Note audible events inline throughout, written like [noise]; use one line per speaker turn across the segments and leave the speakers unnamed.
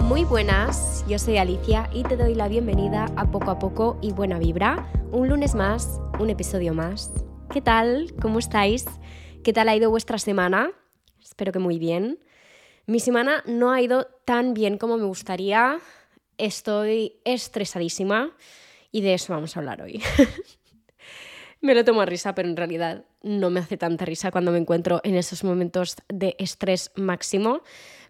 Muy buenas, yo soy Alicia y te doy la bienvenida a Poco a Poco y Buena Vibra. Un lunes más, un episodio más. ¿Qué tal? ¿Cómo estáis? ¿Qué tal ha ido vuestra semana? Espero que muy bien. Mi semana no ha ido tan bien como me gustaría. Estoy estresadísima y de eso vamos a hablar hoy. [laughs] me lo tomo a risa, pero en realidad no me hace tanta risa cuando me encuentro en esos momentos de estrés máximo.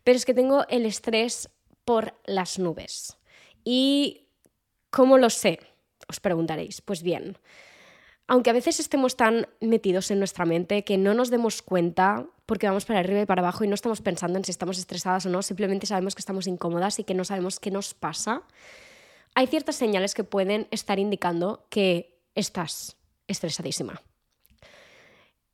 Pero es que tengo el estrés por las nubes. ¿Y cómo lo sé? Os preguntaréis. Pues bien, aunque a veces estemos tan metidos en nuestra mente que no nos demos cuenta porque vamos para arriba y para abajo y no estamos pensando en si estamos estresadas o no, simplemente sabemos que estamos incómodas y que no sabemos qué nos pasa, hay ciertas señales que pueden estar indicando que estás estresadísima.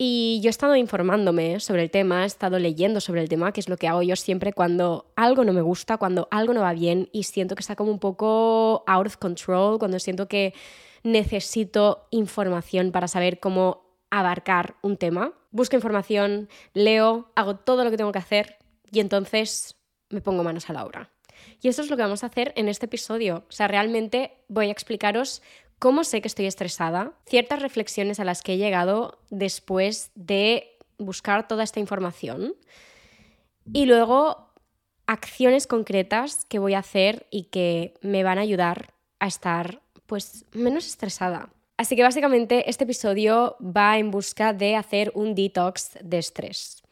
Y yo he estado informándome sobre el tema, he estado leyendo sobre el tema, que es lo que hago yo siempre cuando algo no me gusta, cuando algo no va bien y siento que está como un poco out of control, cuando siento que necesito información para saber cómo abarcar un tema. Busco información, leo, hago todo lo que tengo que hacer y entonces me pongo manos a la obra. Y eso es lo que vamos a hacer en este episodio. O sea, realmente voy a explicaros ¿Cómo sé que estoy estresada? Ciertas reflexiones a las que he llegado después de buscar toda esta información. Y luego acciones concretas que voy a hacer y que me van a ayudar a estar pues menos estresada. Así que básicamente este episodio va en busca de hacer un detox de estrés.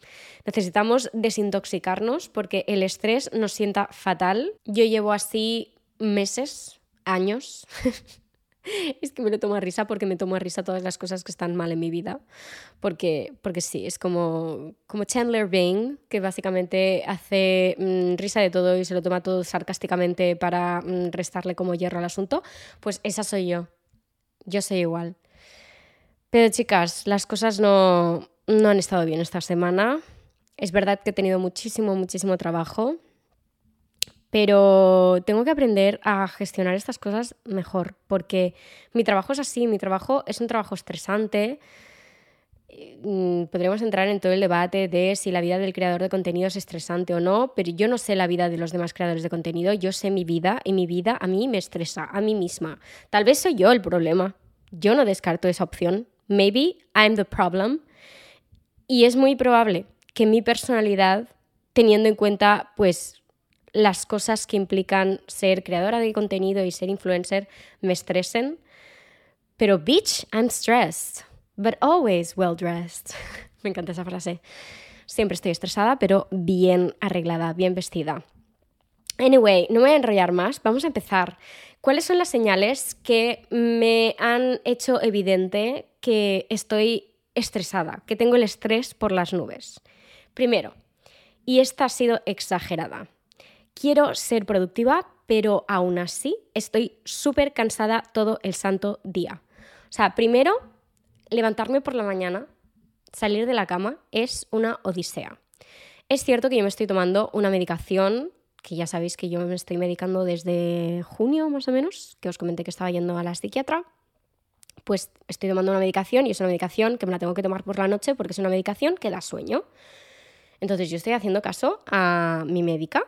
Necesitamos desintoxicarnos porque el estrés nos sienta fatal. Yo llevo así meses, años, [laughs] [laughs] es que me lo tomo a risa porque me tomo a risa todas las cosas que están mal en mi vida. Porque, porque sí, es como, como Chandler Bing, que básicamente hace mm, risa de todo y se lo toma todo sarcásticamente para mm, restarle como hierro al asunto. Pues esa soy yo. Yo soy igual. Pero chicas, las cosas no, no han estado bien esta semana. Es verdad que he tenido muchísimo, muchísimo trabajo pero tengo que aprender a gestionar estas cosas mejor, porque mi trabajo es así, mi trabajo es un trabajo estresante. Mm, podríamos entrar en todo el debate de si la vida del creador de contenido es estresante o no, pero yo no sé la vida de los demás creadores de contenido, yo sé mi vida y mi vida a mí me estresa, a mí misma. Tal vez soy yo el problema, yo no descarto esa opción. Maybe I'm the problem. Y es muy probable que mi personalidad, teniendo en cuenta pues las cosas que implican ser creadora de contenido y ser influencer me estresen. Pero bitch, I'm stressed, but always well dressed. [laughs] me encanta esa frase. Siempre estoy estresada, pero bien arreglada, bien vestida. Anyway, no voy a enrollar más, vamos a empezar. ¿Cuáles son las señales que me han hecho evidente que estoy estresada, que tengo el estrés por las nubes? Primero, y esta ha sido exagerada, quiero ser productiva, pero aún así estoy súper cansada todo el santo día. O sea, primero, levantarme por la mañana, salir de la cama, es una odisea. Es cierto que yo me estoy tomando una medicación, que ya sabéis que yo me estoy medicando desde junio más o menos, que os comenté que estaba yendo a la psiquiatra. Pues estoy tomando una medicación y es una medicación que me la tengo que tomar por la noche porque es una medicación que da sueño. Entonces yo estoy haciendo caso a mi médica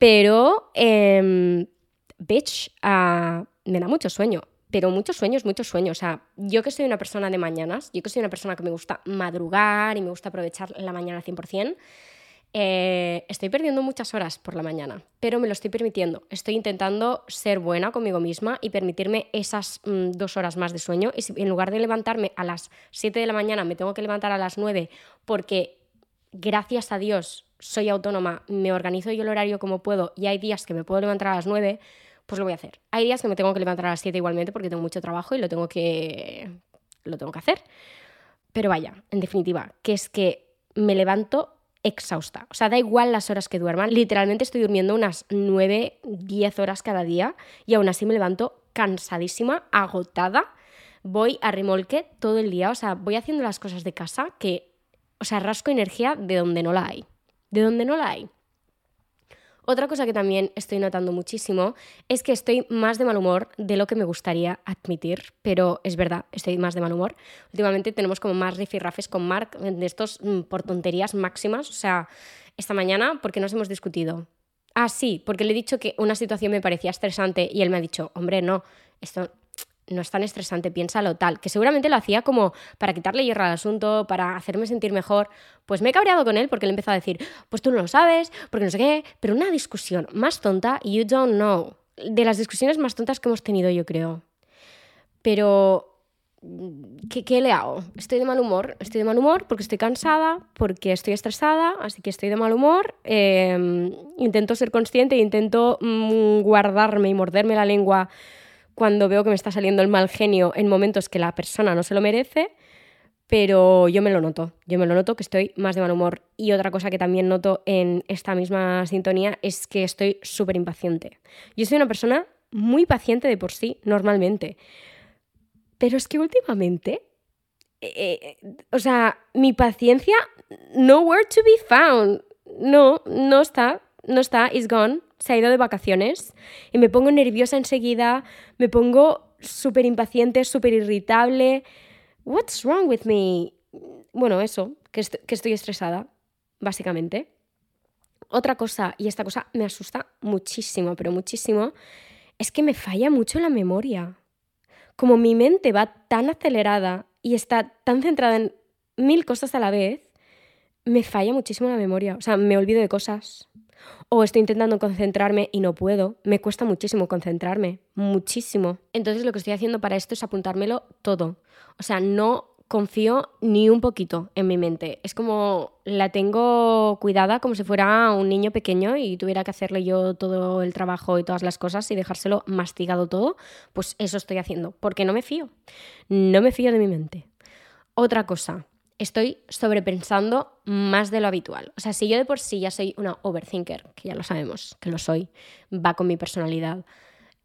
pero, eh, bitch, uh, me da mucho sueño. Pero muchos sueños, muchos sueños. O sea, yo que soy una persona de mañanas, yo que soy una persona que me gusta madrugar y me gusta aprovechar la mañana al 100%, eh, estoy perdiendo muchas horas por la mañana, pero me lo estoy permitiendo. Estoy intentando ser buena conmigo misma y permitirme esas mm, dos horas más de sueño. Y si en lugar de levantarme a las 7 de la mañana me tengo que levantar a las 9 porque, gracias a Dios, soy autónoma, me organizo yo el horario como puedo y hay días que me puedo levantar a las 9, pues lo voy a hacer. Hay días que me tengo que levantar a las 7 igualmente porque tengo mucho trabajo y lo tengo que, lo tengo que hacer. Pero vaya, en definitiva, que es que me levanto exhausta. O sea, da igual las horas que duerman. Literalmente estoy durmiendo unas 9, 10 horas cada día y aún así me levanto cansadísima, agotada. Voy a remolque todo el día. O sea, voy haciendo las cosas de casa que, o sea, rasco energía de donde no la hay de donde no la hay. Otra cosa que también estoy notando muchísimo es que estoy más de mal humor de lo que me gustaría admitir, pero es verdad, estoy más de mal humor. Últimamente tenemos como más rifirrafes con Mark de estos mm, por tonterías máximas, o sea, esta mañana porque nos hemos discutido. Ah, sí, porque le he dicho que una situación me parecía estresante y él me ha dicho, hombre, no, esto no es tan estresante, piénsalo tal, que seguramente lo hacía como para quitarle hierro al asunto, para hacerme sentir mejor. Pues me he cabreado con él porque le empezó a decir, pues tú no lo sabes, porque no sé qué, pero una discusión más tonta, you don't know. De las discusiones más tontas que hemos tenido, yo creo. Pero ¿Qué, le hago? Estoy de mal humor. Estoy de mal humor porque estoy cansada, porque estoy estresada, así que estoy de mal humor. Em, intento ser consciente, intento mm, guardarme y morderme la lengua cuando veo que me está saliendo el mal genio en momentos que la persona no se lo merece, pero yo me lo noto, yo me lo noto que estoy más de mal humor. Y otra cosa que también noto en esta misma sintonía es que estoy súper impaciente. Yo soy una persona muy paciente de por sí, normalmente, pero es que últimamente, eh, eh, o sea, mi paciencia, nowhere to be found. No, no está, no está, is gone se ha ido de vacaciones y me pongo nerviosa enseguida, me pongo súper impaciente, súper irritable. What's wrong with me? Bueno, eso, que, que estoy estresada, básicamente. Otra cosa, y esta cosa me asusta muchísimo, pero muchísimo, es que me falla mucho la memoria. Como mi mente va tan acelerada y está tan centrada en mil cosas a la vez, me falla muchísimo la memoria. O sea, me olvido de cosas, o estoy intentando concentrarme y no puedo. Me cuesta muchísimo concentrarme, muchísimo. Entonces lo que estoy haciendo para esto es apuntármelo todo. O sea, no confío ni un poquito en mi mente. Es como la tengo cuidada como si fuera un niño pequeño y tuviera que hacerle yo todo el trabajo y todas las cosas y dejárselo mastigado todo. Pues eso estoy haciendo, porque no me fío. No me fío de mi mente. Otra cosa, estoy sobrepensando más de lo habitual. O sea, si yo de por sí ya soy una overthinker, que ya lo sabemos, que lo soy, va con mi personalidad,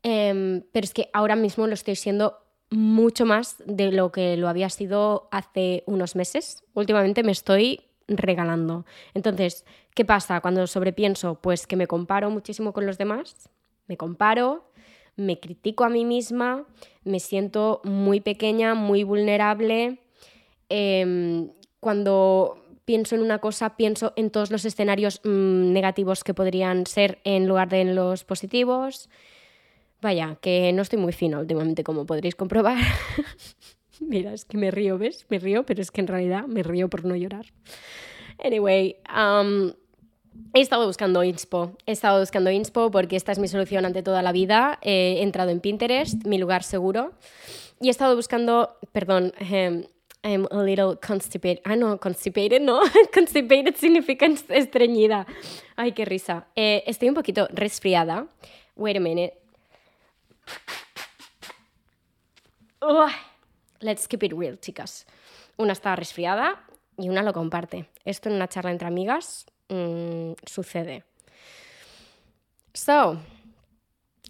em, pero es que ahora mismo lo estoy siendo mucho más de lo que lo había sido hace unos meses. Últimamente me estoy regalando. Entonces, ¿qué pasa cuando sobrepienso? Pues que me comparo muchísimo con los demás, me comparo, me critico a mí misma, me siento muy pequeña, muy vulnerable Em, cuando pienso en una cosa, pienso en todos los escenarios mm, negativos que podrían ser en lugar de en los positivos. Vaya, que no estoy muy fino últimamente, como podréis comprobar. [laughs] Mira, es que me río, ¿ves? Me río, pero es que en realidad me río por no llorar. Anyway, um, he estado buscando inspo. He estado buscando inspo porque esta es mi solución ante toda la vida. He entrado en Pinterest, mi lugar seguro. Y he estado buscando, perdón, eh, I'm a little constipated. Ah, no, constipated no. [laughs] constipated significa estreñida. Ay, qué risa. Eh, estoy un poquito resfriada. Wait a minute. let's keep it real, chicas. Una está resfriada y una lo comparte. Esto en una charla entre amigas mm, sucede. So,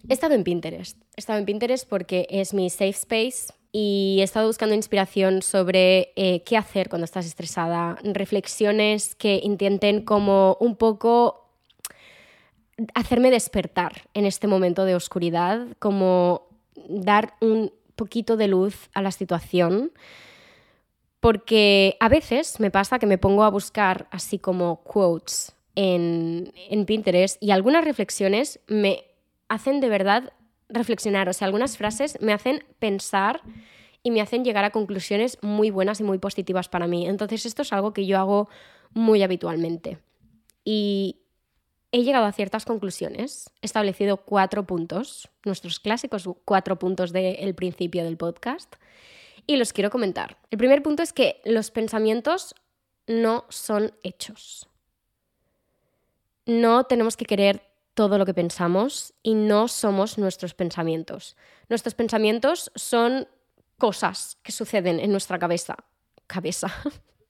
he estado en Pinterest. He estado en Pinterest porque es mi safe space y he estado buscando inspiración sobre eh, qué hacer cuando estás estresada, reflexiones que intenten como un poco hacerme despertar en este momento de oscuridad, como dar un poquito de luz a la situación, porque a veces me pasa que me pongo a buscar así como quotes en, en Pinterest y algunas reflexiones me hacen de verdad reflexionar, o sea, algunas frases me hacen pensar y me hacen llegar a conclusiones muy buenas y muy positivas para mí. Entonces esto es algo que yo hago muy habitualmente. Y he llegado a ciertas conclusiones, he establecido cuatro puntos, nuestros clásicos cuatro puntos del principio del podcast, y los quiero comentar. El primer punto es que los pensamientos no son hechos. No tenemos que querer todo lo que pensamos y no somos nuestros pensamientos. Nuestros pensamientos son cosas que suceden en nuestra cabeza. Cabeza.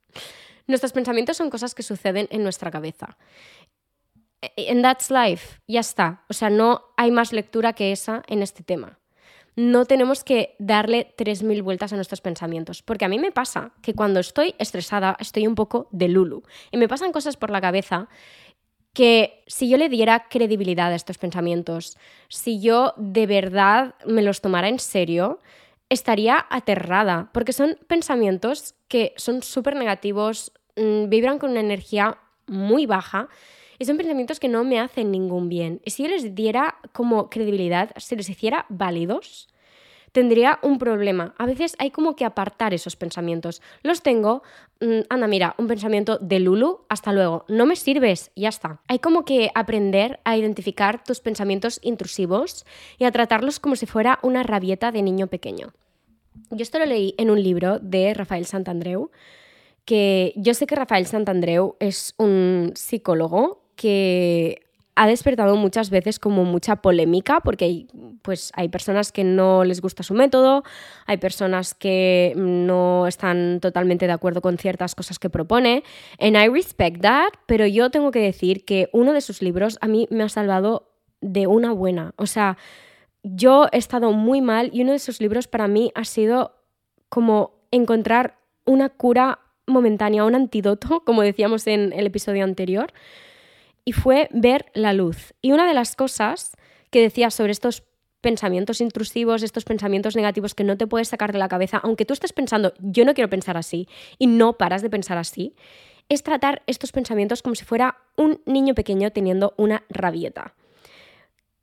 [laughs] Nuestros pensamientos son cosas que suceden en nuestra cabeza. And that's life. Ya está. O sea, no hay más lectura que esa en este tema. No tenemos que darle 3.000 vueltas a nuestros pensamientos. Porque a mí me pasa que cuando estoy estresada, estoy un poco de lulu. Y me pasan cosas por la cabeza que si yo le diera credibilidad a estos pensamientos, si yo de verdad me los tomara en serio, estaría aterrada, porque son pensamientos que son súper negativos, mm, vibran con una energía muy baja y son pensamientos que no me hacen ningún bien. Y si yo les diera como credibilidad, si les hiciera válidos, tendría un problema. A veces hay como que apartar esos pensamientos. Los tengo, mm, anda, mira, un pensamiento de Lulu, hasta luego, no me sirves, ya está. Hay como que aprender a identificar tus pensamientos intrusivos y a tratarlos como si fuera una rabieta de niño pequeño. Yo esto lo leí en un libro de Rafael Santandreu, que yo sé que Rafael Santandreu es un psicólogo que ha despertado muchas veces como mucha polémica porque hay, pues, hay personas que no les gusta su método, hay personas que no están totalmente de acuerdo con ciertas cosas que propone, and I respect that, pero yo tengo que decir que uno de sus libros a mí me ha salvado de una buena, o sea, yo he estado muy mal y uno de sus libros para mí ha sido como encontrar una cura momentánea, un antídoto, [laughs] como decíamos en el episodio anterior, y fue ver la luz. Y una de las cosas que decía sobre estos pensamientos intrusivos, estos pensamientos negativos que no te puedes sacar de la cabeza, aunque tú estés pensando, yo no quiero pensar así, y no paras de pensar así, es tratar estos pensamientos como si fuera un niño pequeño teniendo una rabieta.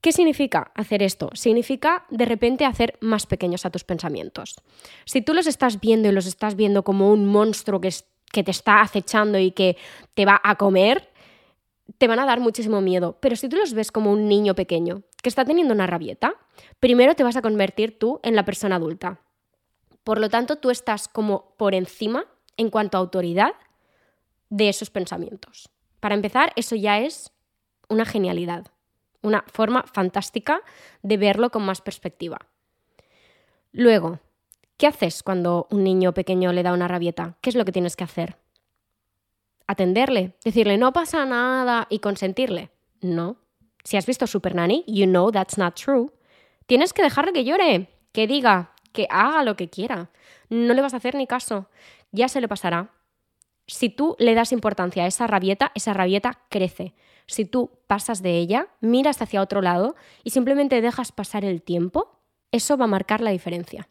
¿Qué significa hacer esto? Significa de repente hacer más pequeños a tus pensamientos. Si tú los estás viendo y los estás viendo como un monstruo que, que te está acechando y que te va a comer, te van a dar muchísimo miedo. Pero si tú los ves como un niño pequeño que está teniendo una rabieta, primero te vas a convertir tú en la persona adulta. Por lo tanto, tú estás como por encima en cuanto a autoridad de esos pensamientos. Para empezar, eso ya es una genialidad, una forma fantástica de verlo con más perspectiva. Luego, ¿qué haces cuando un niño pequeño le da una rabieta? ¿Qué es lo que tienes que hacer? Atenderle, decirle no pasa nada y consentirle. No. Si has visto Super Nanny, you know that's not true. Tienes que dejarle que llore, que diga, que haga lo que quiera. No le vas a hacer ni caso. Ya se le pasará. Si tú le das importancia a esa rabieta, esa rabieta crece. Si tú pasas de ella, miras hacia otro lado y simplemente dejas pasar el tiempo, eso va a marcar la diferencia.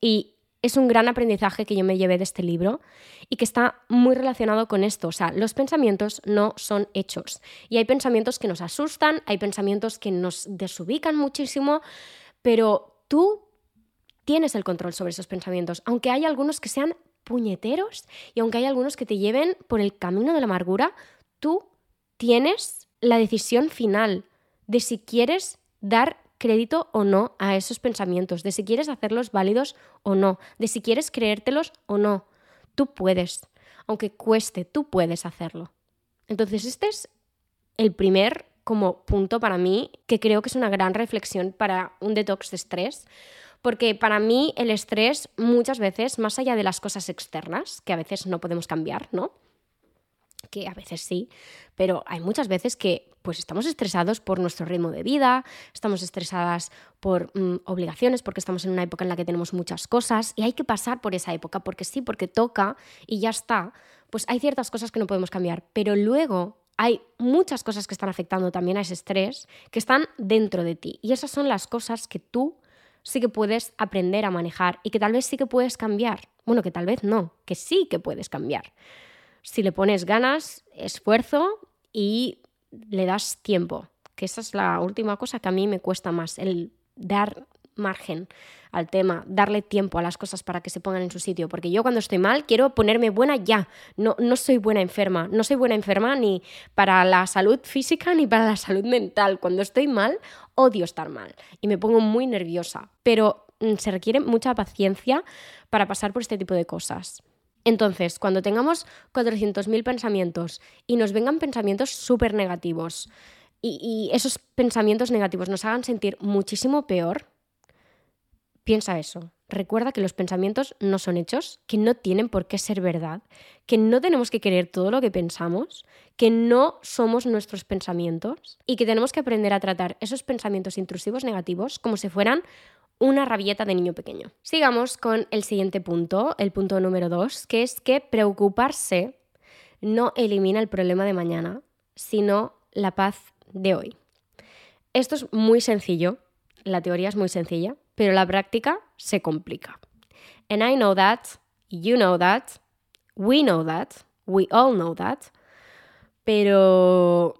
Y es un gran aprendizaje que yo me llevé de este libro y que está muy relacionado con esto. O sea, los pensamientos no son hechos. Y hay pensamientos que nos asustan, hay pensamientos que nos desubican muchísimo, pero tú tienes el control sobre esos pensamientos, aunque hay algunos que sean puñeteros y aunque hay algunos que te lleven por el camino de la amargura, tú tienes la decisión final de si quieres dar crédito o no a esos pensamientos, de si quieres hacerlos válidos o no, de si quieres creértelos o no. Tú puedes, aunque cueste, tú puedes hacerlo. Entonces, este es el primer como punto para mí que creo que es una gran reflexión para un detox de estrés, porque para mí el estrés muchas veces, más allá de las cosas externas, que a veces no podemos cambiar, ¿no? Que a veces sí, pero hay muchas veces que pues estamos estresados por nuestro ritmo de vida, estamos estresadas por mm, obligaciones, porque estamos en una época en la que tenemos muchas cosas y hay que pasar por esa época, porque sí, porque toca y ya está, pues hay ciertas cosas que no podemos cambiar, pero luego hay muchas cosas que están afectando también a ese estrés, que están dentro de ti y esas son las cosas que tú sí que puedes aprender a manejar y que tal vez sí que puedes cambiar. Bueno, que tal vez no, que sí que puedes cambiar si le pones ganas, esfuerzo y le das tiempo, que esa es la última cosa que a mí me cuesta más, el dar margen al tema, darle tiempo a las cosas para que se pongan en su sitio, porque yo cuando estoy mal quiero ponerme buena ya, no, no soy buena enferma, no soy buena enferma ni para la salud física ni para la salud mental, cuando estoy mal odio estar mal y me pongo muy nerviosa, pero mm, se requiere mucha paciencia para pasar por este tipo de cosas. Entonces, cuando tengamos 400.000 pensamientos y nos vengan pensamientos súper negativos y, esos pensamientos negativos nos hagan sentir muchísimo peor, piensa eso. Recuerda que los pensamientos no son hechos, que no tienen por qué ser verdad, que no tenemos que creer todo lo que pensamos, que no somos nuestros pensamientos y que tenemos que aprender a tratar esos pensamientos intrusivos negativos como si fueran una rabieta de niño pequeño. Sigamos con el siguiente punto, el punto número dos, que es que preocuparse no elimina el problema de mañana, sino la paz de hoy. Esto es muy sencillo, la teoría es muy sencilla, pero la práctica se complica. And I know that, you know that, we know that, we all know that, pero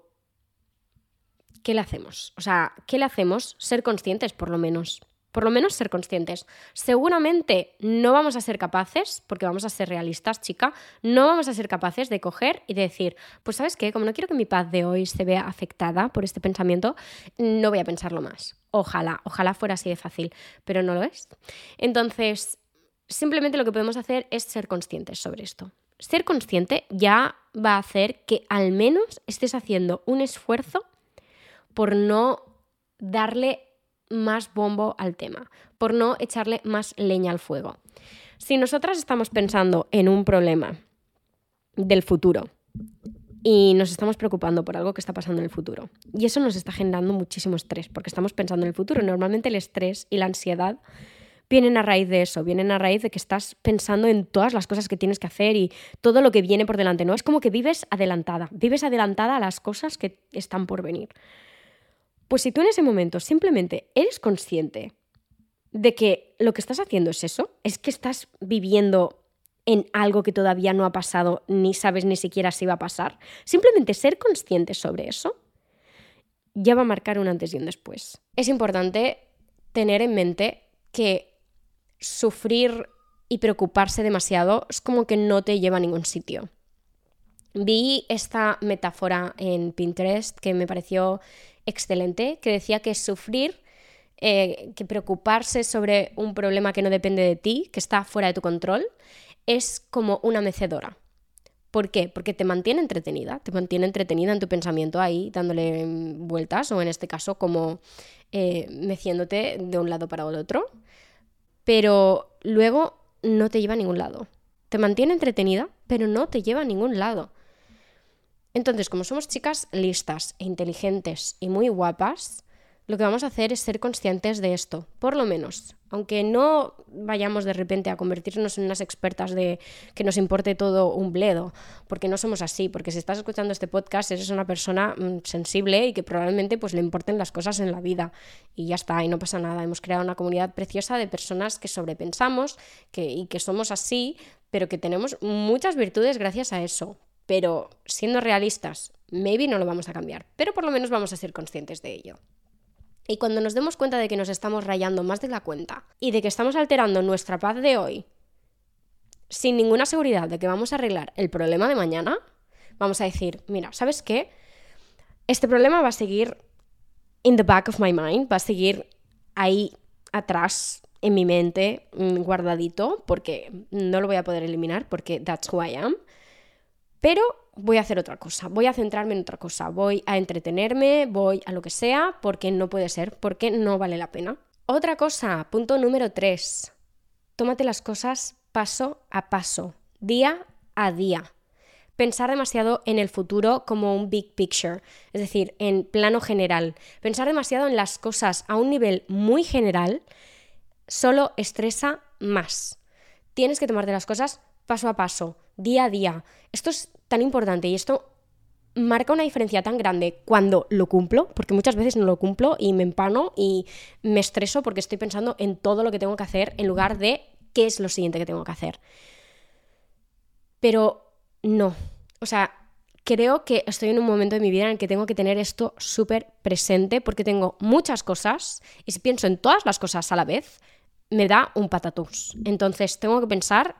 ¿qué le hacemos? O sea, ¿qué le hacemos? Ser conscientes, por lo menos por lo menos ser conscientes. Seguramente no vamos a ser capaces, porque vamos a ser realistas, chica, no vamos a ser capaces de coger y decir, pues sabes qué, como no quiero que mi paz de hoy se vea afectada por este pensamiento, no voy a pensarlo más. Ojalá, ojalá fuera así de fácil, pero no lo es. Entonces, simplemente lo que podemos hacer es ser conscientes sobre esto. Ser consciente ya va a hacer que al menos estés haciendo un esfuerzo por no darle más bombo al tema, por no echarle más leña al fuego. Si nosotras estamos pensando en un problema del futuro y nos estamos preocupando por algo que está pasando en el futuro, y eso nos está generando muchísimo estrés, porque estamos pensando en el futuro. Normalmente el estrés y la ansiedad vienen a raíz de eso, vienen a raíz de que estás pensando en todas las cosas que tienes que hacer y todo lo que viene por delante, ¿no? Es como que vives adelantada, vives adelantada a las cosas que están por venir. Pues si tú en ese momento simplemente eres consciente de que lo que estás haciendo es eso, es que estás viviendo en algo que todavía no ha pasado, ni sabes ni siquiera si va a pasar, simplemente ser consciente sobre eso ya va a marcar un antes y un después. Es importante tener en mente que sufrir y preocuparse demasiado es como que no te lleva a ningún sitio. Vi esta metáfora en Pinterest que me pareció excelente, que decía que sufrir, eh, que preocuparse sobre un problema que no depende de ti, que está fuera de tu control, es como una mecedora. ¿Por qué? Porque te mantiene entretenida, te mantiene entretenida en tu pensamiento ahí, dándole vueltas, o en este caso como eh, meciéndote de un lado para el otro, pero luego no te lleva a ningún lado. Te mantiene entretenida, pero no te lleva a ningún lado. Entonces, como somos chicas listas e inteligentes y muy guapas, lo que vamos a hacer es ser conscientes de esto, por lo menos. Aunque no vayamos de repente a convertirnos en unas expertas de que nos importe todo un bledo, porque no somos así, porque si estás escuchando este podcast eres una persona mm, sensible y que probablemente pues le importen las cosas en la vida y ya está, y no pasa nada. Hemos creado una comunidad preciosa de personas que sobrepensamos que, y que somos así, pero que tenemos muchas virtudes gracias a eso pero siendo realistas, maybe no lo vamos a cambiar, pero por lo menos vamos a ser conscientes de ello. Y cuando nos demos cuenta de que nos estamos rayando más de la cuenta y de que estamos alterando nuestra paz de hoy sin ninguna seguridad de que vamos a arreglar el problema de mañana, vamos a decir, mira, ¿sabes qué? Este problema va a seguir in the back of my mind, va a seguir ahí atrás en mi mente, mm, guardadito, porque no lo voy a poder eliminar, porque that's who I am. Pero voy a hacer otra cosa, voy a centrarme en otra cosa, voy a entretenerme, voy a lo que sea, porque no puede ser, porque no vale la pena. Otra cosa, punto número 3. Tómate las cosas paso a paso, día a día. Pensar demasiado en el futuro como un big picture, es decir, en plano general. Pensar demasiado en las cosas a un nivel muy general solo estresa más. Tienes que tomarte las cosas paso a paso, día a día. Esto es tan importante y esto marca una diferencia tan grande cuando lo cumplo, porque muchas veces no lo cumplo y me empano y me estreso porque estoy pensando en todo lo que tengo que hacer en lugar de qué es lo siguiente que tengo que hacer. Pero no, o sea, creo que estoy en un momento de mi vida en el que tengo que tener esto súper presente porque tengo muchas cosas y si pienso en todas las cosas a la vez, me da un patatús. Entonces tengo que pensar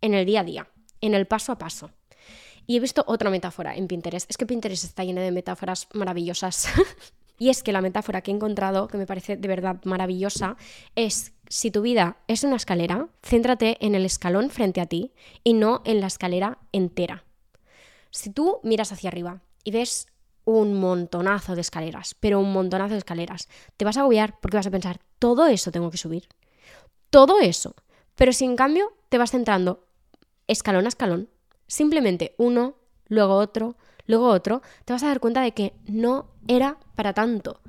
en el día a día, en el paso a paso. Y he visto otra metáfora en Pinterest. Es que Pinterest está lleno de metáforas maravillosas. [laughs] y es que la metáfora que he encontrado, que me parece de verdad maravillosa, es si tu vida es una escalera, céntrate en el escalón frente a ti y no en la escalera entera. Si tú miras hacia arriba y ves un montonazo de escaleras, pero un montonazo de escaleras, te vas a agobiar porque vas a pensar, todo eso tengo que subir. Todo eso. Pero si en cambio te vas centrando escalón a escalón, simplemente uno, luego otro, luego otro, te vas a dar cuenta de que no era para tanto.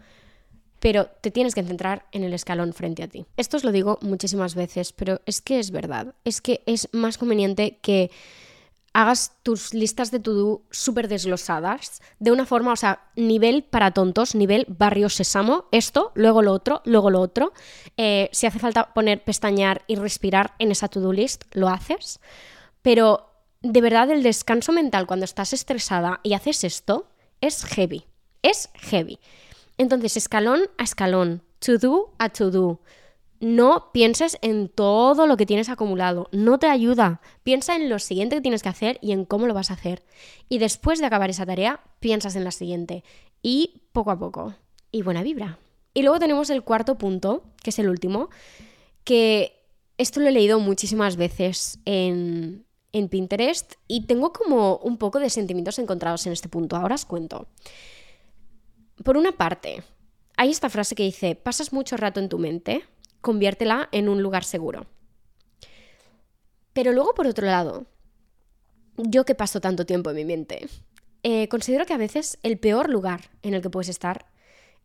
Pero te tienes que centrar en el escalón frente a ti. Esto os lo digo muchísimas veces, pero es que es verdad. Es que es más conveniente que hagas tus listas de to-do súper desglosadas, de una forma, o sea, nivel para tontos, nivel barrio sésamo, esto, luego lo otro, luego lo otro. Eh, si hace falta poner pestañear y respirar en esa to-do list, lo haces. Pero de verdad el descanso mental cuando estás estresada y haces esto es heavy, es heavy. Entonces, escalón a escalón, to-do a to-do no pienses en todo lo que tienes acumulado, no te ayuda. Piensa en lo siguiente que tienes que hacer y en cómo lo vas a hacer. Y después de acabar esa tarea, piensas en la siguiente. Y poco a poco. Y buena vibra. Y luego tenemos el cuarto punto, que es el último, que esto lo he leído muchísimas veces en, en Pinterest y tengo como un poco de sentimientos encontrados en este punto. Ahora os cuento. Por una parte, hay esta frase que dice, pasas mucho rato en tu mente conviértela en un lugar seguro. Pero luego, por otro lado, yo que paso tanto tiempo en mi mente, eh, considero que a veces el peor lugar en el que puedes estar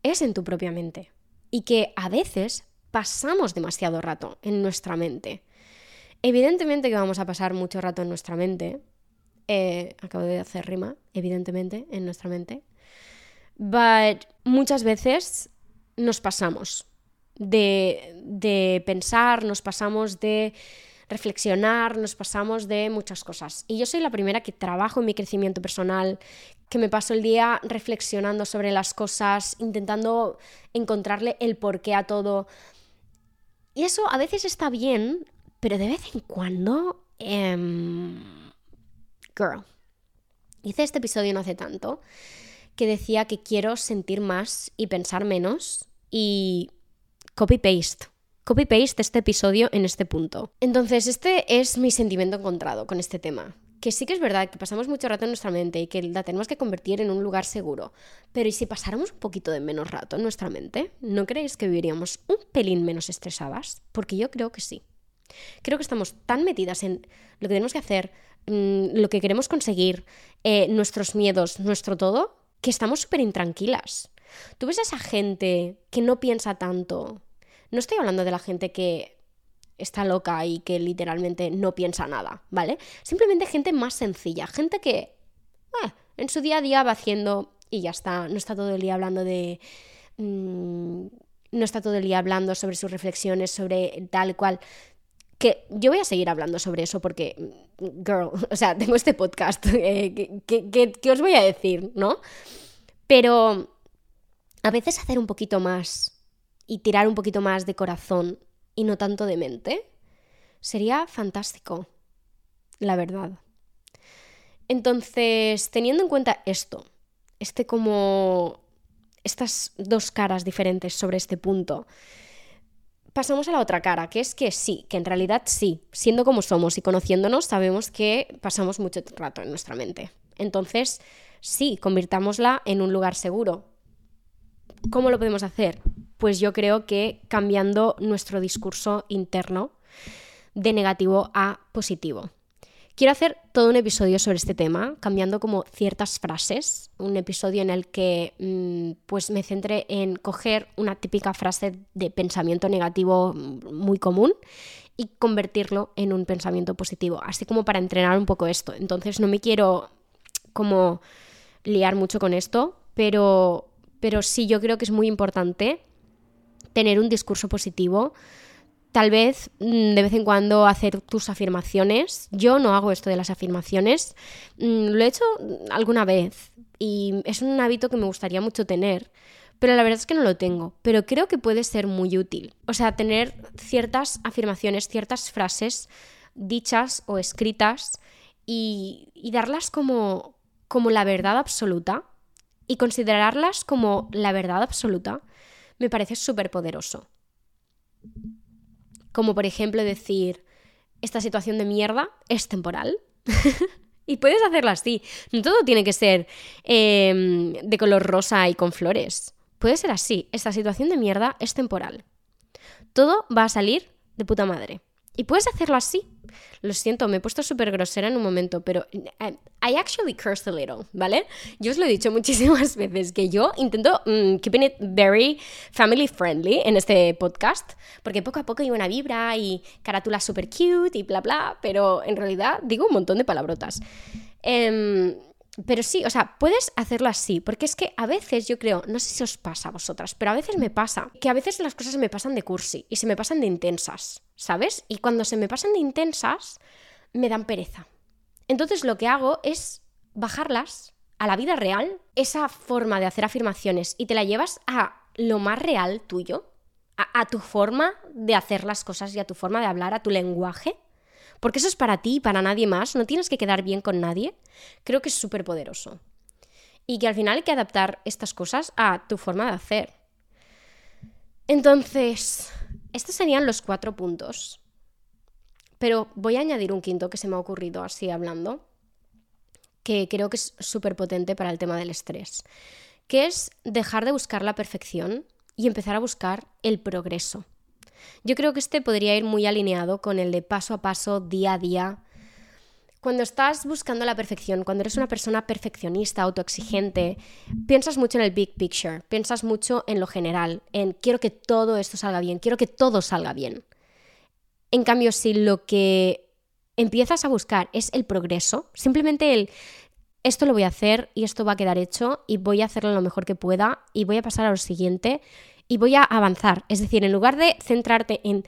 es en tu propia mente. Y que a veces pasamos demasiado rato en nuestra mente. Evidentemente que vamos a pasar mucho rato en nuestra mente. Eh, acabo de hacer rima, evidentemente, en nuestra mente. But muchas veces nos pasamos de, pensar, nos pasamos de reflexionar, nos pasamos de muchas cosas. Y yo soy la primera que trabajo en mi crecimiento personal, que me paso el día reflexionando sobre las cosas, intentando encontrarle el porqué a todo. Y eso a veces está bien, pero de vez en cuando... Em, girl. Hice este episodio no hace tanto que decía que quiero sentir más y pensar menos y copy-paste. Copy-paste este episodio en este punto. Entonces, este es mi sentimiento encontrado con este tema. Que sí que es verdad que pasamos mucho rato en nuestra mente y que la tenemos que convertir en un lugar seguro. Pero ¿y si pasáramos un poquito de menos rato en nuestra mente? ¿No creéis que viviríamos un pelín menos estresadas? Porque yo creo que sí. Creo que estamos tan metidas en lo que tenemos que hacer, mm, lo que queremos conseguir, eh, nuestros miedos, nuestro todo, que estamos súper intranquilas. Tú ves a esa gente que no piensa tanto, no estoy hablando de la gente que está loca y que literalmente no piensa nada, ¿vale? Simplemente gente más sencilla, gente que eh, en su día a día va haciendo y ya está, no está todo el día hablando de... Mm, no está todo el día hablando sobre sus reflexiones, sobre tal cual. Que yo voy a seguir hablando sobre eso porque, girl, [laughs] o sea, tengo este podcast, [laughs] eh, os voy a decir, ¿no? Pero a veces hacer un poquito más y tirar un poquito más de corazón y no tanto de mente, sería fantástico, la verdad. Entonces, teniendo en cuenta esto, este como estas dos caras diferentes sobre este punto, pasamos a la otra cara, que es que sí, que en realidad sí, siendo como somos y conociéndonos, sabemos que pasamos mucho rato en nuestra mente. Entonces, sí, convirtámosla en un lugar seguro. ¿Cómo lo podemos hacer? pues yo creo que cambiando nuestro discurso interno de negativo a positivo. Quiero hacer todo un episodio sobre este tema, cambiando como ciertas frases, un episodio en el que mm, pues me centre en coger una típica frase de pensamiento negativo muy común y convertirlo en un pensamiento positivo, así como para entrenar un poco esto. Entonces no me quiero como liar mucho con esto, pero, pero sí yo creo que es muy importante tener un discurso positivo. Tal vez mm, de vez en cuando hacer tus afirmaciones. Yo no hago esto de las afirmaciones. Mm, lo he hecho alguna vez y es un hábito que me gustaría mucho tener. Pero la verdad es que no lo tengo. Pero creo que puede ser muy útil. O sea, tener ciertas afirmaciones, ciertas frases dichas o escritas y, darlas como, como la verdad absoluta y considerarlas como la verdad absoluta me parece súper poderoso. Como por ejemplo decir, esta situación de mierda es temporal. [laughs] y puedes hacerla así. No todo tiene que ser em, de color rosa y con flores. Puede ser así. Esta situación de mierda es temporal. Todo va a salir de puta madre. Y puedes hacerlo así. Lo siento, me he puesto súper grosera en un momento, pero eh, I actually cursed a little, ¿vale? Yo os lo he dicho [laughs] muchísimas veces que yo intento mm, keeping it very family friendly en este podcast, porque poco a poco hay una vibra y carátula súper cute y bla bla, pero en realidad digo un montón de palabrotas. Eh, pero sí, o sea, puedes hacerlo así, porque es que a veces yo creo, no sé si os pasa a vosotras, pero a veces me pasa que a veces las cosas me pasan de cursi y se me pasan de intensas, ¿sabes? Y cuando se me pasan de intensas, me dan pereza. Entonces lo que hago es bajarlas a la vida real, esa forma de hacer afirmaciones, y te la llevas a lo más real tuyo, a tu forma de hacer las cosas y a tu forma de hablar, a tu lenguaje porque eso es para ti y para nadie más, no tienes que quedar bien con nadie, creo que es súper poderoso. Y que al final hay que adaptar estas cosas a tu forma de hacer. Entonces, estos serían los cuatro puntos. Pero voy a añadir un quinto que se me ha ocurrido así hablando, que creo que es súper potente para el tema del estrés, que es dejar de buscar la perfección y empezar a buscar el progreso. Yo creo que este podría ir muy alineado con el de paso a paso, día a día. Cuando estás buscando la perfección, cuando eres una persona perfeccionista, autoexigente, piensas mucho en el big picture, piensas mucho en lo general, en quiero que todo esto salga bien, quiero que todo salga bien. En cambio, si lo que empiezas a buscar es el progreso, simplemente el esto lo voy a hacer y esto va a quedar hecho y voy a hacerlo lo mejor que pueda y voy a pasar a lo siguiente y voy a avanzar. Es decir, en lugar de centrarte en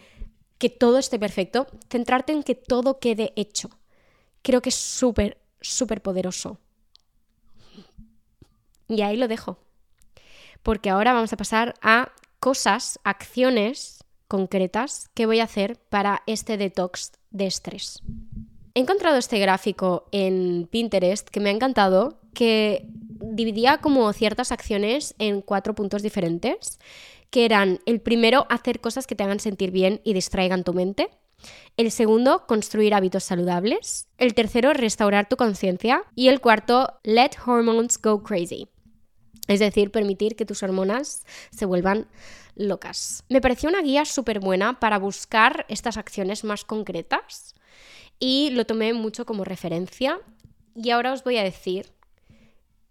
que todo esté perfecto, centrarte en que todo quede hecho. Creo que es súper, súper poderoso. Y ahí lo dejo. Porque ahora vamos a pasar a cosas, acciones concretas que voy a hacer para este detox de estrés. He encontrado este gráfico en Pinterest que me ha encantado, que dividía como ciertas acciones en cuatro puntos diferentes, que eran el primero, hacer cosas que te hagan sentir bien y distraigan tu mente. El segundo, construir hábitos saludables. El tercero, restaurar tu conciencia. Y el cuarto, let hormones go crazy. Es decir, permitir que tus hormonas se vuelvan locas. Me pareció una guía súper buena para buscar estas acciones más concretas y lo tomé mucho como referencia. Y ahora os voy a decir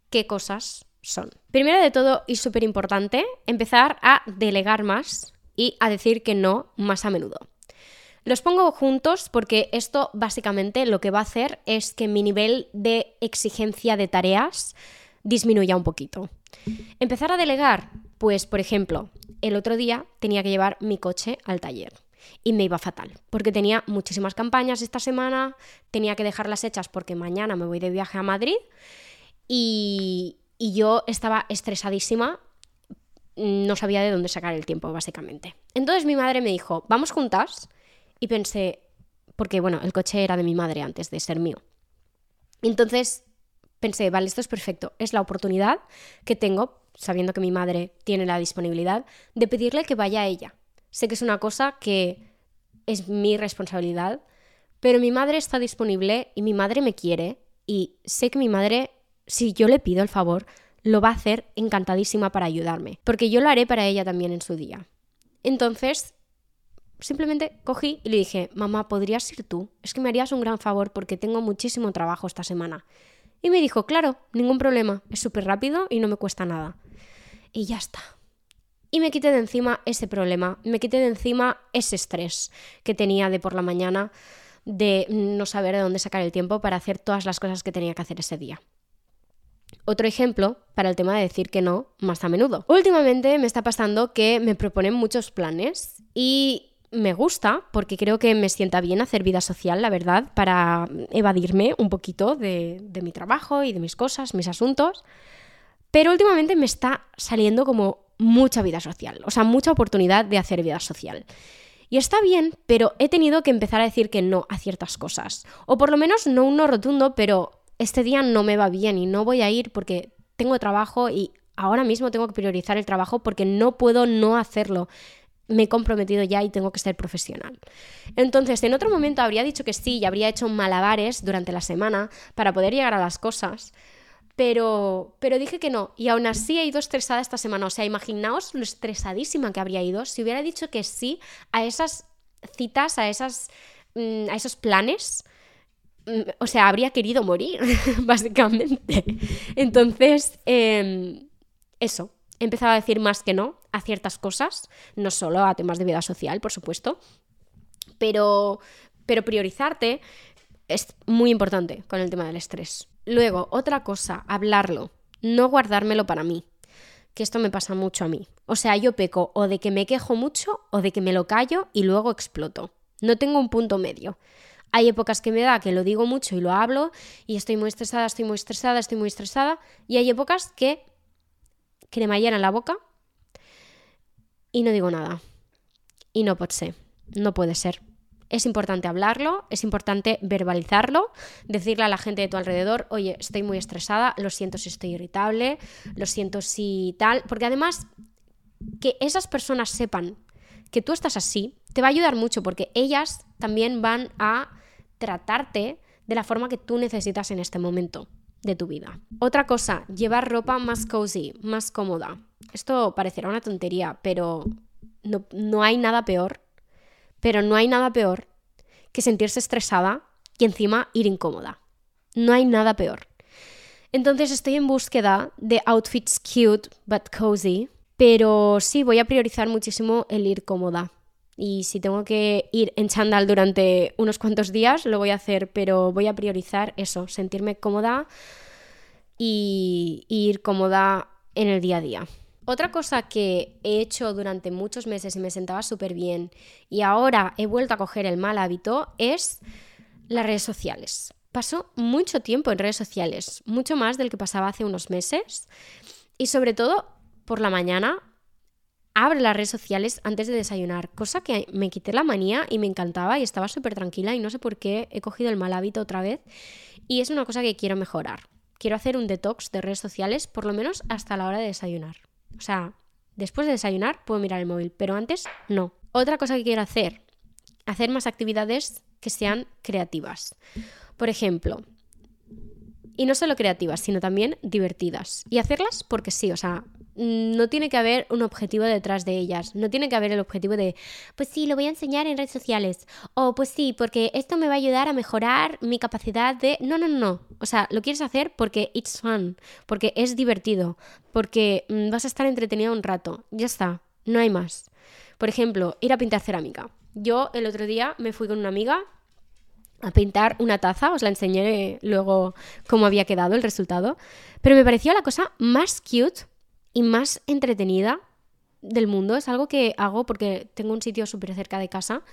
qué cosas son. Primero de todo, y súper importante, empezar a delegar más y a decir que no más a menudo. Los pongo juntos porque esto básicamente lo que va a hacer es que mi nivel de exigencia de tareas disminuya un poquito. Empezar a delegar, pues por ejemplo, el otro día tenía que llevar mi coche al taller y me iba fatal, porque tenía muchísimas campañas esta semana, tenía que dejarlas hechas porque mañana me voy de viaje a Madrid y, yo estaba estresadísima, no sabía de dónde sacar el tiempo, básicamente. Entonces mi madre me dijo, vamos juntas, y pensé, porque bueno, el coche era de mi madre antes de ser mío. Entonces pensé, vale, esto es perfecto, es la oportunidad que tengo, sabiendo que mi madre tiene la disponibilidad, de pedirle que vaya a ella. Sé que es una cosa que es mi responsabilidad, pero mi madre está disponible y mi madre me quiere y sé que mi madre si yo le pido el favor, lo va a hacer encantadísima para ayudarme, porque yo lo haré para ella también en su día. Entonces, simplemente cogí y le dije, mamá, ¿podrías ir tú? Es que me harías un gran favor porque tengo muchísimo trabajo esta semana. Y me dijo, claro, ningún problema, es súper rápido y no me cuesta nada. Y ya está. Y me quité de encima ese problema, me quité de encima ese estrés que tenía de por la mañana de no saber de dónde sacar el tiempo para hacer todas las cosas que tenía que hacer ese día. Otro ejemplo para el tema de decir que no más a menudo. Últimamente me está pasando que me proponen muchos planes y me gusta porque creo que me sienta bien hacer vida social, la verdad, para evadirme un poquito de, mi trabajo y de mis cosas, mis asuntos. Pero últimamente me está saliendo como mucha vida social, o sea, mucha oportunidad de hacer vida social. Y está bien, pero he tenido que empezar a decir que no a ciertas cosas. O por lo menos no un no rotundo, pero este día no me va bien y no voy a ir porque tengo trabajo y ahora mismo tengo que priorizar el trabajo porque no puedo no hacerlo. Me he comprometido ya y tengo que ser profesional. Entonces, en otro momento habría dicho que sí y habría hecho malabares durante la semana para poder llegar a las cosas, pero, pero dije que no. Y aún así he ido estresada esta semana. O sea, imaginaos lo estresadísima que habría ido si hubiera dicho que sí a esas citas, a, esas, mm, a esos planes, o sea, habría querido morir, [laughs] básicamente. Entonces, em, eso, he empezado a decir más que no a ciertas cosas, no solo a temas de vida social, por supuesto, pero, pero priorizarte es muy importante con el tema del estrés. Luego, otra cosa, hablarlo, no guardármelo para mí, que esto me pasa mucho a mí. O sea, yo peco o de que me quejo mucho o de que me lo callo y luego exploto. No tengo un punto medio. Hay épocas que me da que lo digo mucho y lo hablo y estoy muy estresada, estoy muy estresada, estoy muy estresada. Y hay épocas que cremallera en la boca y no digo nada. Y no puede ser, no puede ser. Es importante hablarlo, es importante verbalizarlo, decirle a la gente de tu alrededor, oye, estoy muy estresada, lo siento si estoy irritable, lo siento si tal, porque además que esas personas sepan que tú estás así, te va a ayudar mucho porque ellas también van a tratarte de la forma que tú necesitas en este momento de tu vida. Otra cosa, llevar ropa más cozy, más cómoda. Esto parecerá una tontería, pero no, no hay nada peor, pero no hay nada peor que sentirse estresada y encima ir incómoda. No hay nada peor. Entonces estoy en búsqueda de outfits cute but cozy, pero sí voy a priorizar muchísimo el ir cómoda. Y si tengo que ir en chándal durante unos cuantos días, lo voy a hacer, pero voy a priorizar eso, sentirme cómoda y, ir cómoda en el día a día. Otra cosa que he hecho durante muchos meses y me sentaba súper bien y ahora he vuelto a coger el mal hábito es las redes sociales. Paso mucho tiempo en redes sociales, mucho más del que pasaba hace unos meses y sobre todo por la mañana abre las redes sociales antes de desayunar, cosa que me quité la manía y me encantaba y estaba súper tranquila y no sé por qué he cogido el mal hábito otra vez y es una cosa que quiero mejorar. Quiero hacer un detox de redes sociales por lo menos hasta la hora de desayunar. O sea, después de desayunar puedo mirar el móvil, pero antes no. Otra cosa que quiero hacer, hacer más actividades que sean creativas. Por ejemplo, y no solo creativas, sino también divertidas. Y hacerlas porque sí, o sea, no tiene que haber un objetivo detrás de ellas. No tiene que haber el objetivo de, pues sí, lo voy a enseñar en redes sociales. O pues sí, porque esto me va a ayudar a mejorar mi capacidad de... No, no, no. O sea, lo quieres hacer porque it's fun, porque es divertido, porque mm, vas a estar entretenido un rato. Ya está, no hay más. Por ejemplo, ir a pintar cerámica. Yo el otro día me fui con una amiga a pintar una taza, os la enseñé luego cómo había quedado el resultado, pero me pareció la cosa más cute y más entretenida del mundo. Es algo que hago porque tengo un sitio súper cerca de casa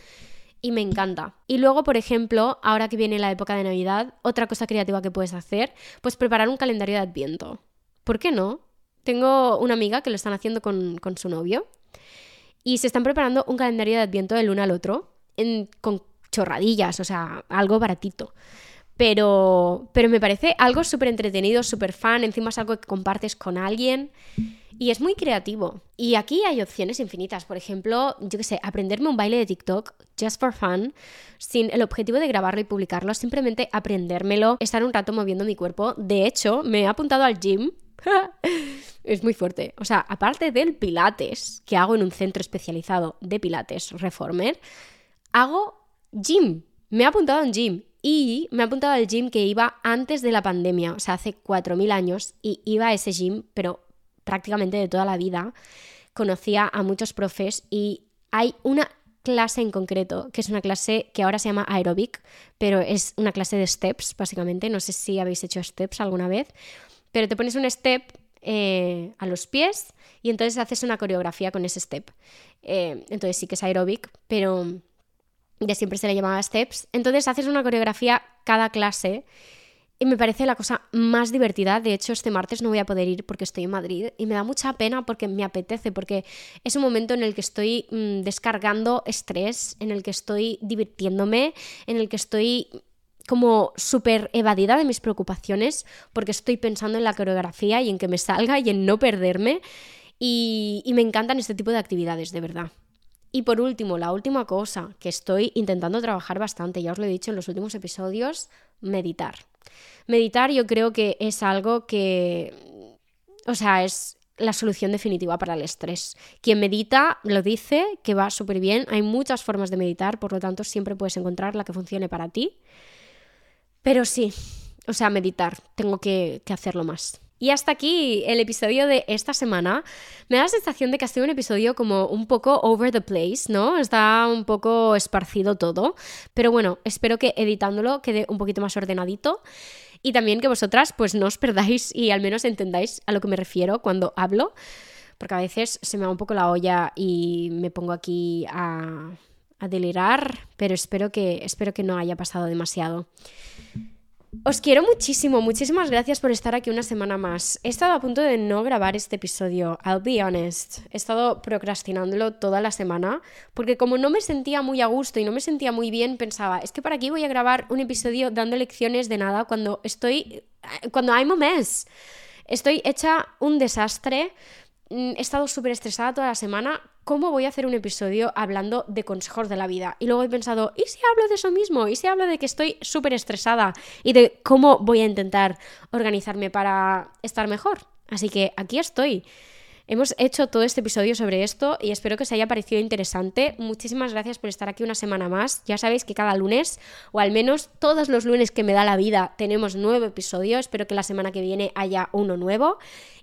y me encanta. Y luego, por ejemplo, ahora que viene la época de Navidad, otra cosa creativa que puedes hacer, pues preparar un calendario de Adviento. ¿Por qué no? Tengo una amiga que lo están haciendo con, su novio y se están preparando un calendario de Adviento del uno al otro con chorradillas, o sea, algo baratito. Pero, pero me parece algo súper entretenido, súper fan, encima es algo que compartes con alguien y es muy creativo. Y aquí hay opciones infinitas, por ejemplo, yo qué sé, aprenderme un baile de TikTok just for fun, sin el objetivo de grabarlo y publicarlo, simplemente aprendérmelo, estar un rato moviendo mi cuerpo. De hecho, me he apuntado al gym [laughs] es muy fuerte. O sea, aparte del pilates que hago en un centro especializado de pilates reformer, hago gym. Me he apuntado en gym y me he apuntado al gym que iba antes de la pandemia, o sea, hace 4.000 años, y iba a ese gym, pero prácticamente de toda la vida. Conocía a muchos profes y hay una clase en concreto, que es una clase que ahora se llama aerobic, pero es una clase de steps, básicamente. No sé si habéis hecho steps alguna vez, pero te pones un step eh, a los pies y entonces haces una coreografía con ese step. Eh, entonces sí que es aerobic, pero ya siempre se le llamaba steps. Entonces haces una coreografía cada clase y me parece la cosa más divertida. De hecho, este martes no voy a poder ir porque estoy en Madrid y me da mucha pena porque me apetece, porque es un momento en el que estoy mm, descargando estrés, en el que estoy divirtiéndome, en el que estoy como súper evadida de mis preocupaciones porque estoy pensando en la coreografía y en que me salga y en no perderme. y me encantan este tipo de actividades, de verdad. Y por último, la última cosa que estoy intentando trabajar bastante, ya os lo he dicho en los últimos episodios, meditar. Meditar yo creo que es algo que, o sea, es, la solución definitiva para el estrés. Quien medita lo dice que va súper bien. Hay muchas formas de meditar, por lo tanto siempre puedes encontrar la que funcione para ti. Pero sí, o sea, meditar, tengo que, que hacerlo más. Y hasta aquí el episodio de esta semana. Me da la sensación de que ha sido un episodio como un poco over the place, ¿no? Está un poco esparcido todo. Pero bueno, espero que editándolo quede un poquito más ordenadito. Y también que vosotras pues no os perdáis y al menos entendáis a lo que me refiero cuando hablo, porque a veces se me va un poco la olla y me pongo aquí a, delirar, pero espero que, espero que no haya pasado demasiado. Os quiero muchísimo, muchísimas gracias por estar aquí una semana más. He estado a punto de no grabar este episodio, I'll be honest. He estado procrastinándolo toda la semana porque como no me sentía muy a gusto y no me sentía muy bien, pensaba, es que para aquí voy a grabar un episodio dando lecciones de nada cuando estoy, cuando hay momentos. Estoy hecha un desastre he estado súper estresada toda la semana, ¿cómo voy a hacer un episodio hablando de consejos de la vida? Y luego he pensado, ¿y si hablo de eso mismo? ¿Y si hablo de que estoy súper estresada? Y de cómo voy a intentar organizarme para estar mejor. Así que aquí estoy. Hemos hecho todo este episodio sobre esto y espero que os haya parecido interesante. Muchísimas gracias por estar aquí una semana más. Ya sabéis que cada lunes, o al menos todos los lunes que me da la vida, tenemos nuevo episodio. Espero que la semana que viene haya uno nuevo.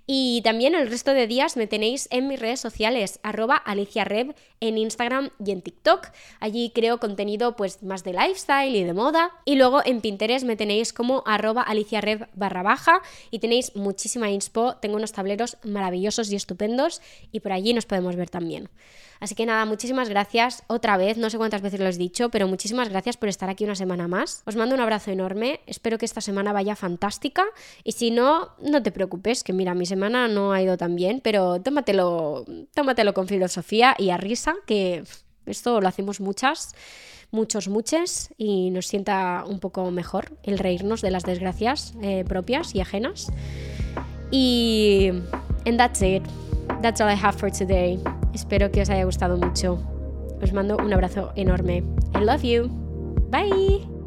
Y también el resto de días me tenéis en mis redes sociales, arroba aliciareb en Instagram y en TikTok. Allí creo contenido pues más de lifestyle y de moda. Y luego en Pinterest me tenéis como arroba aliciareb barra baja y tenéis muchísima inspo. Tengo unos tableros maravillosos y estupendos y por allí nos podemos ver también. Así que nada, muchísimas gracias otra vez, no sé cuántas veces lo he dicho, pero muchísimas gracias por estar aquí una semana más. Os mando un abrazo enorme, espero que esta semana vaya fantástica y si no, no te preocupes, que mira, mi semana no ha ido tan bien, pero tómatelo, tómatelo con filosofía y a risa, que esto lo hacemos muchas muchos muches y nos sienta un poco mejor el reírnos de las desgracias eh, propias y ajenas. Y and that's it. That's all I have for today. Espero que os haya gustado mucho. Os mando un abrazo enorme. I love you. Bye.